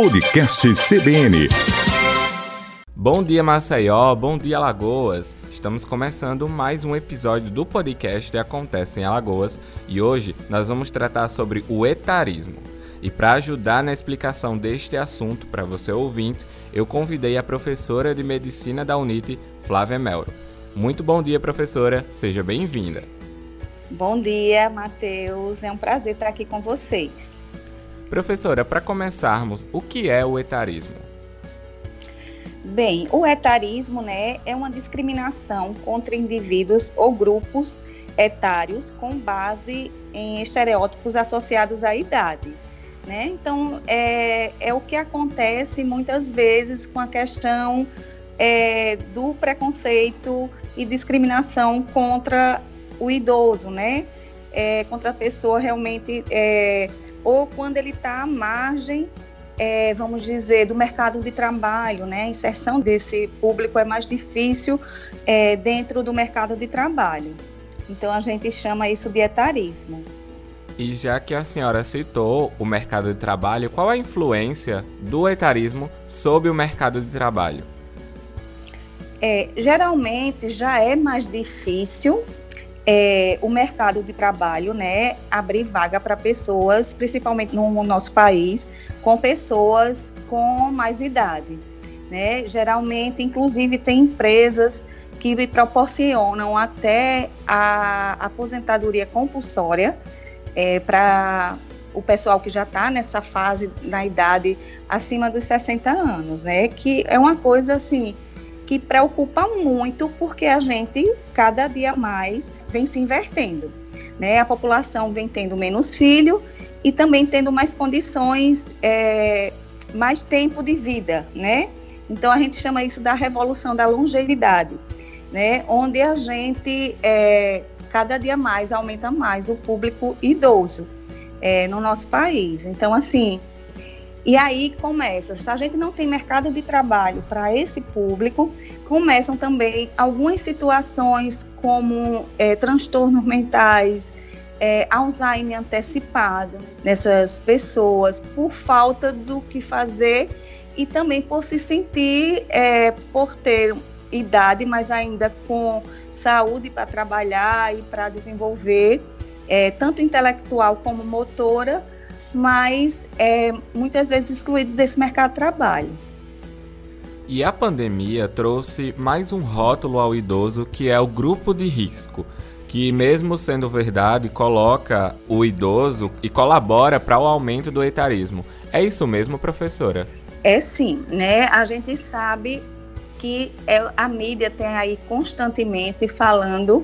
Podcast CBN. Bom dia, Maceió. Bom dia, Alagoas. Estamos começando mais um episódio do podcast Acontece em Alagoas e hoje nós vamos tratar sobre o etarismo. E para ajudar na explicação deste assunto para você ouvinte, eu convidei a professora de medicina da UNIT, Flávia Melro. Muito bom dia, professora. Seja bem-vinda. Bom dia, Matheus. É um prazer estar aqui com vocês. Professora, para começarmos, o que é o etarismo? Bem, o etarismo né, é uma discriminação contra indivíduos ou grupos etários com base em estereótipos associados à idade. Né? Então, é, é o que acontece muitas vezes com a questão é, do preconceito e discriminação contra o idoso, né? É, contra a pessoa realmente, é, ou quando ele está à margem, é, vamos dizer, do mercado de trabalho, né? A inserção desse público é mais difícil é, dentro do mercado de trabalho. Então a gente chama isso de etarismo. E já que a senhora citou o mercado de trabalho, qual a influência do etarismo sobre o mercado de trabalho? É, geralmente já é mais difícil é, o mercado de trabalho, né, abrir vaga para pessoas, principalmente no nosso país, com pessoas com mais idade, né? Geralmente, inclusive, tem empresas que proporcionam até a aposentadoria compulsória é, para o pessoal que já está nessa fase na idade acima dos 60 anos, né? Que é uma coisa assim que preocupa muito porque a gente cada dia mais vem se invertendo, né? A população vem tendo menos filho e também tendo mais condições, é, mais tempo de vida, né? Então a gente chama isso da revolução da longevidade, né? Onde a gente é, cada dia mais aumenta mais o público idoso é, no nosso país. Então assim e aí começa, se a gente não tem mercado de trabalho para esse público, começam também algumas situações como é, transtornos mentais, é, Alzheimer antecipado nessas pessoas por falta do que fazer e também por se sentir, é, por ter idade, mas ainda com saúde para trabalhar e para desenvolver, é, tanto intelectual como motora, mas é, muitas vezes excluído desse mercado de trabalho. E a pandemia trouxe mais um rótulo ao idoso que é o grupo de risco, que mesmo sendo verdade, coloca o idoso e colabora para o aumento do etarismo. É isso mesmo, professora? É sim, né? A gente sabe que é, a mídia tem aí constantemente falando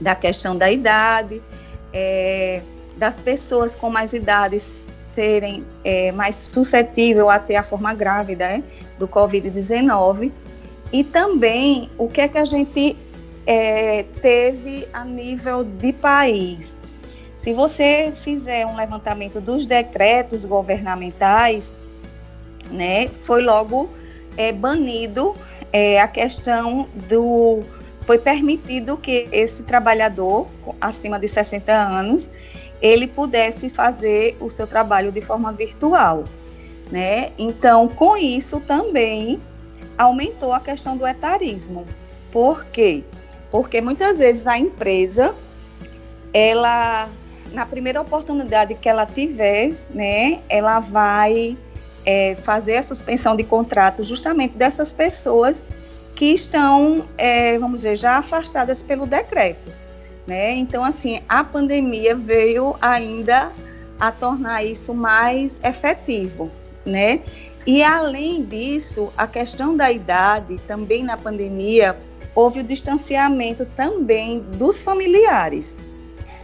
da questão da idade, é, das pessoas com mais idades serem é, mais suscetíveis a ter a forma grávida né, do Covid-19 e também o que é que a gente é, teve a nível de país. Se você fizer um levantamento dos decretos governamentais, né, foi logo é, banido é, a questão do. Foi permitido que esse trabalhador acima de 60 anos ele pudesse fazer o seu trabalho de forma virtual, né? Então, com isso também aumentou a questão do etarismo. Por quê? Porque muitas vezes a empresa, ela, na primeira oportunidade que ela tiver, né, ela vai é, fazer a suspensão de contrato justamente dessas pessoas que estão, é, vamos dizer, já afastadas pelo decreto. Né? Então, assim, a pandemia veio ainda a tornar isso mais efetivo, né? E além disso, a questão da idade, também na pandemia, houve o distanciamento também dos familiares,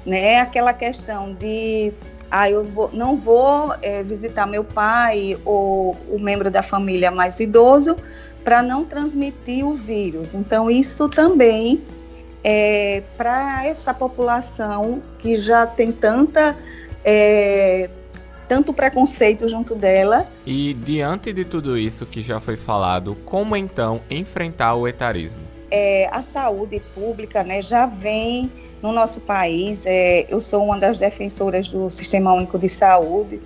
né? Aquela questão de, ah, eu vou, não vou é, visitar meu pai ou o membro da família mais idoso para não transmitir o vírus. Então, isso também é, para essa população que já tem tanta é, tanto preconceito junto dela. E diante de tudo isso que já foi falado, como então enfrentar o etarismo? É, a saúde pública né, já vem no nosso país. É, eu sou uma das defensoras do Sistema Único de Saúde.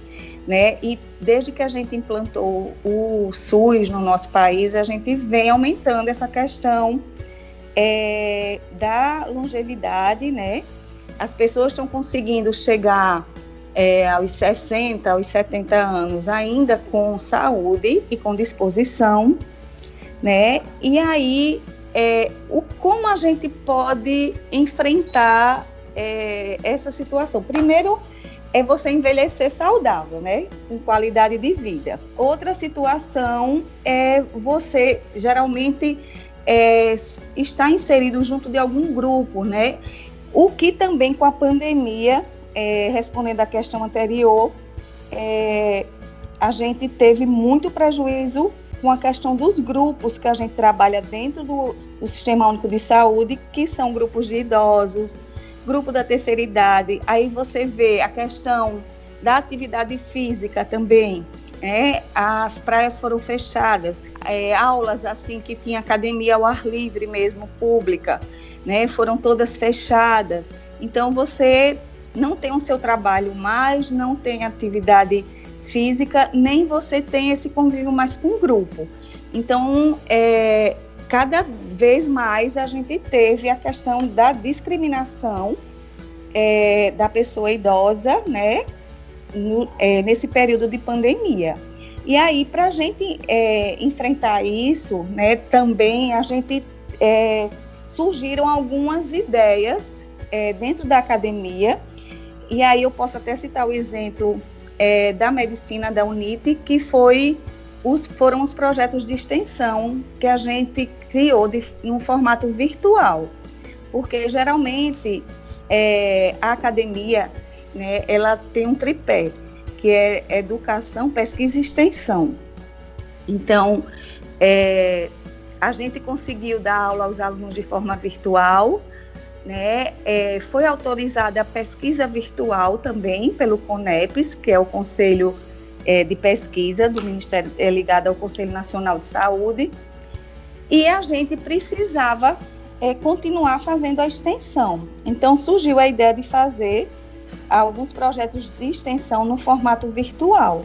né? E desde que a gente implantou o SUS no nosso país, a gente vem aumentando essa questão é, da longevidade, né? As pessoas estão conseguindo chegar é, aos 60, aos 70 anos ainda com saúde e com disposição, né? E aí, é, o, como a gente pode enfrentar é, essa situação? Primeiro, é você envelhecer saudável, né? Com qualidade de vida. Outra situação é você geralmente é, estar inserido junto de algum grupo, né? O que também com a pandemia, é, respondendo à questão anterior, é, a gente teve muito prejuízo com a questão dos grupos que a gente trabalha dentro do, do Sistema Único de Saúde, que são grupos de idosos, grupo da terceira idade. Aí você vê a questão da atividade física também. É, as praias foram fechadas, é, aulas assim que tinha academia ao ar livre mesmo, pública, né, foram todas fechadas. Então você não tem o seu trabalho mais, não tem atividade física, nem você tem esse convívio mais com o grupo. Então, é, cada vez mais a gente teve a questão da discriminação é, da pessoa idosa, né, é, nesse período de pandemia. E aí, para a gente é, enfrentar isso, né, também a gente é, surgiram algumas ideias é, dentro da academia. E aí eu posso até citar o exemplo é, da medicina da UNIT, que foi os, foram os projetos de extensão que a gente criou de, num formato virtual, porque geralmente é, a academia né, ela tem um tripé, que é educação, pesquisa e extensão. Então, é, a gente conseguiu dar aula aos alunos de forma virtual, né? É, foi autorizada a pesquisa virtual também pelo CONEPES, que é o Conselho é, de Pesquisa do Ministério, é, ligado ao Conselho Nacional de Saúde, e a gente precisava é, continuar fazendo a extensão. Então surgiu a ideia de fazer alguns projetos de extensão no formato virtual.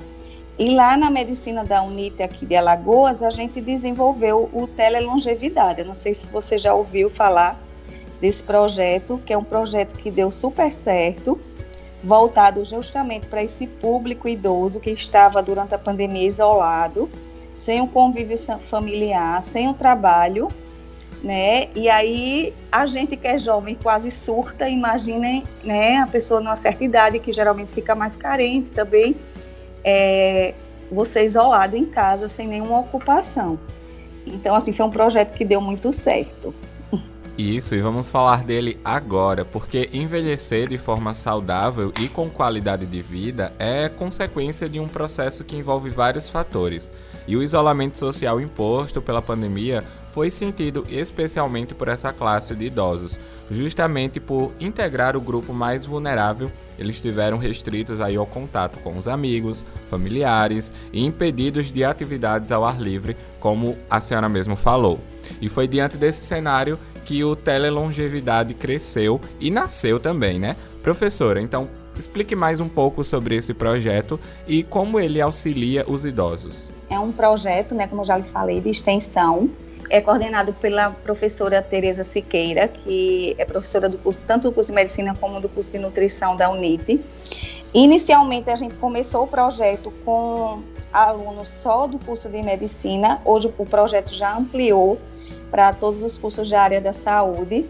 E lá na medicina da Unite aqui de Alagoas, a gente desenvolveu o Telelongevidade. Eu não sei se você já ouviu falar desse projeto, que é um projeto que deu super certo, voltado justamente para esse público idoso que estava durante a pandemia isolado, sem o convívio familiar, sem o trabalho, né? E aí a gente que é jovem quase surta, imaginem, né? A pessoa numa certa idade que geralmente fica mais carente também, é, você isolado em casa sem nenhuma ocupação. Então assim foi um projeto que deu muito certo. Isso, e vamos falar dele agora, porque envelhecer de forma saudável e com qualidade de vida é consequência de um processo que envolve vários fatores. E o isolamento social imposto pela pandemia foi sentido especialmente por essa classe de idosos, justamente por integrar o grupo mais vulnerável. Eles estiveram restritos aí ao contato com os amigos, familiares e impedidos de atividades ao ar livre, como a senhora mesmo falou. E foi diante desse cenário que o Telelongevidade cresceu e nasceu também, né? Professora, então explique mais um pouco sobre esse projeto e como ele auxilia os idosos. É um projeto, né, como eu já lhe falei, de extensão. É coordenado pela professora Tereza Siqueira, que é professora do curso, tanto do curso de medicina como do curso de nutrição da UNIT. Inicialmente a gente começou o projeto com alunos só do curso de medicina. Hoje o projeto já ampliou para todos os cursos da área da saúde.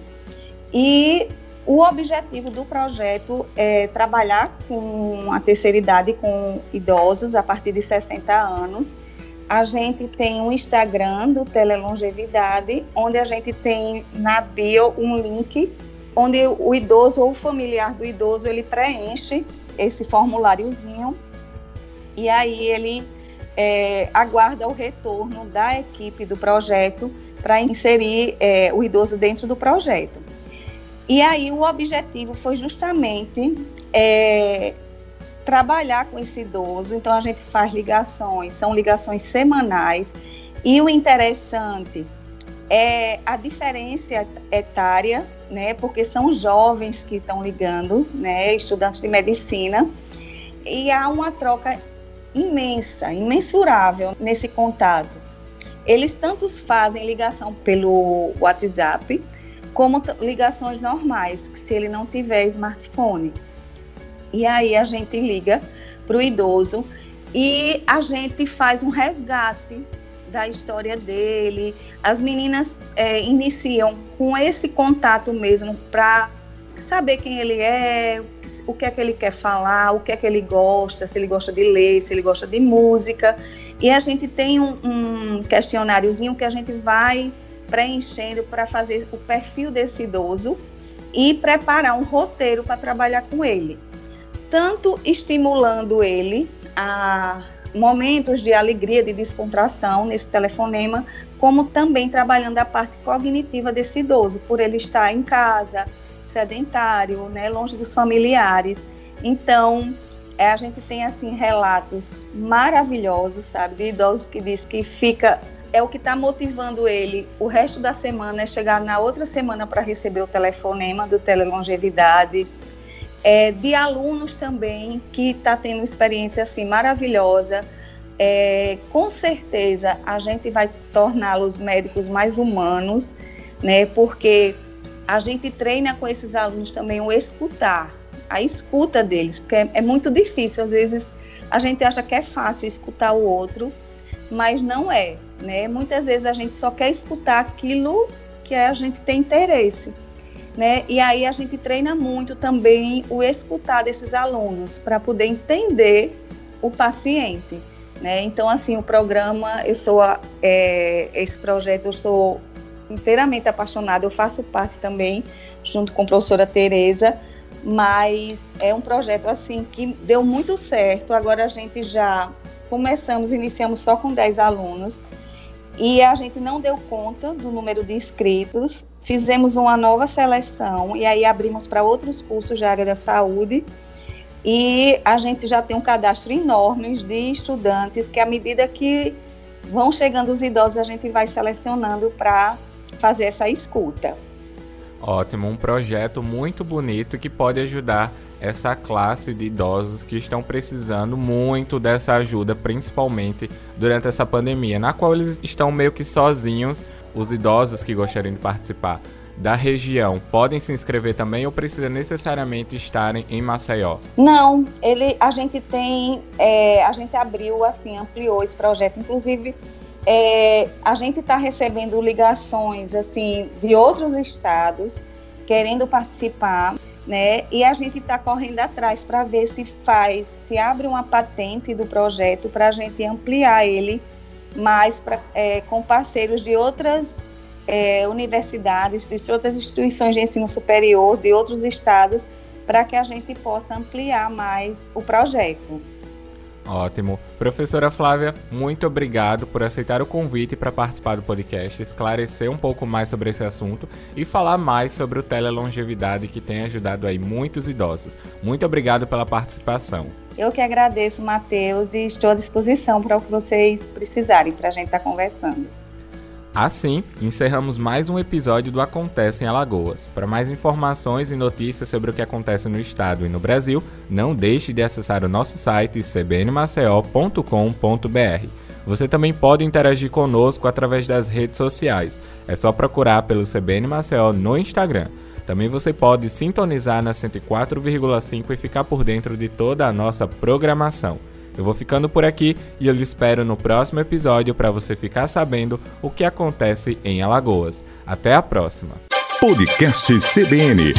E o objetivo do projeto é trabalhar com a terceira idade, com idosos a partir de 60 anos. A gente tem um Instagram do Telelongevidade, onde a gente tem na bio um link onde o idoso ou o familiar do idoso ele preenche esse formuláriozinho e aí ele é, aguarda o retorno da equipe do projeto para inserir é, o idoso dentro do projeto. E aí o objetivo foi justamente é, trabalhar com esse idoso. Então a gente faz ligações, são ligações semanais. E o interessante é a diferença etária, né? Porque são jovens que estão ligando, né? Estudantes de medicina. E há uma troca imensa, imensurável nesse contato. Eles tanto fazem ligação pelo WhatsApp, como ligações normais, se ele não tiver smartphone. E aí a gente liga para o idoso e a gente faz um resgate da história dele. As meninas é, iniciam com esse contato mesmo para saber quem ele é, o que é que ele quer falar, o que é que ele gosta, se ele gosta de ler, se ele gosta de música. E a gente tem um, um questionáriozinho que a gente vai preenchendo para fazer o perfil desse idoso e preparar um roteiro para trabalhar com ele. Tanto estimulando ele a momentos de alegria, de descontração nesse telefonema, como também trabalhando a parte cognitiva desse idoso, por ele estar em casa, sedentário, né, longe dos familiares. Então, é, a gente tem assim relatos maravilhosos, sabe, de idosos que diz que fica é o que está motivando ele o resto da semana é chegar na outra semana para receber o telefonema do Telelongevidade. É, de alunos também que está tendo experiência assim maravilhosa. É, com certeza a gente vai torná-los médicos mais humanos, né? Porque a gente treina com esses alunos também o escutar, a escuta deles, porque é, é muito difícil. Às vezes a gente acha que é fácil escutar o outro, mas não é, né? Muitas vezes a gente só quer escutar aquilo que a gente tem interesse, né? E aí a gente treina muito também o escutar desses alunos para poder entender o paciente, né? Então assim o programa, eu sou é, esse projeto eu sou inteiramente apaixonada, eu faço parte também, junto com a professora Tereza, mas é um projeto assim que deu muito certo. Agora a gente já começamos, iniciamos só com 10 alunos e a gente não deu conta do número de inscritos. Fizemos uma nova seleção e aí abrimos para outros cursos de área da saúde. E a gente já tem um cadastro enorme de estudantes que, à medida que vão chegando os idosos, a gente vai selecionando para fazer essa escuta. Ótimo, um projeto muito bonito que pode ajudar essa classe de idosos que estão precisando muito dessa ajuda, principalmente durante essa pandemia, na qual eles estão meio que sozinhos, os idosos que gostariam de participar da região podem se inscrever também ou precisa necessariamente estarem em Maceió? Não, ele, a gente tem, é, a gente abriu assim, ampliou esse projeto, inclusive é, a gente está recebendo ligações assim de outros estados querendo participar, né? E a gente está correndo atrás para ver se faz, se abre uma patente do projeto para a gente ampliar ele mais pra, é, com parceiros de outras é, universidades, de outras instituições de ensino superior, de outros estados, para que a gente possa ampliar mais o projeto. Ótimo. Professora Flávia, muito obrigado por aceitar o convite para participar do podcast, esclarecer um pouco mais sobre esse assunto e falar mais sobre o telelongevidade que tem ajudado aí muitos idosos. Muito obrigado pela participação. Eu que agradeço, Matheus, e estou à disposição para o que vocês precisarem para a gente estar tá conversando. Assim, encerramos mais um episódio do Acontece em Alagoas. Para mais informações e notícias sobre o que acontece no estado e no Brasil, não deixe de acessar o nosso site cbnmaceo.com.br. Você também pode interagir conosco através das redes sociais. É só procurar pelo CBN Maceió no Instagram. Também você pode sintonizar na 104,5 e ficar por dentro de toda a nossa programação. Eu vou ficando por aqui e eu lhe espero no próximo episódio para você ficar sabendo o que acontece em Alagoas. Até a próxima. Podcast CBN.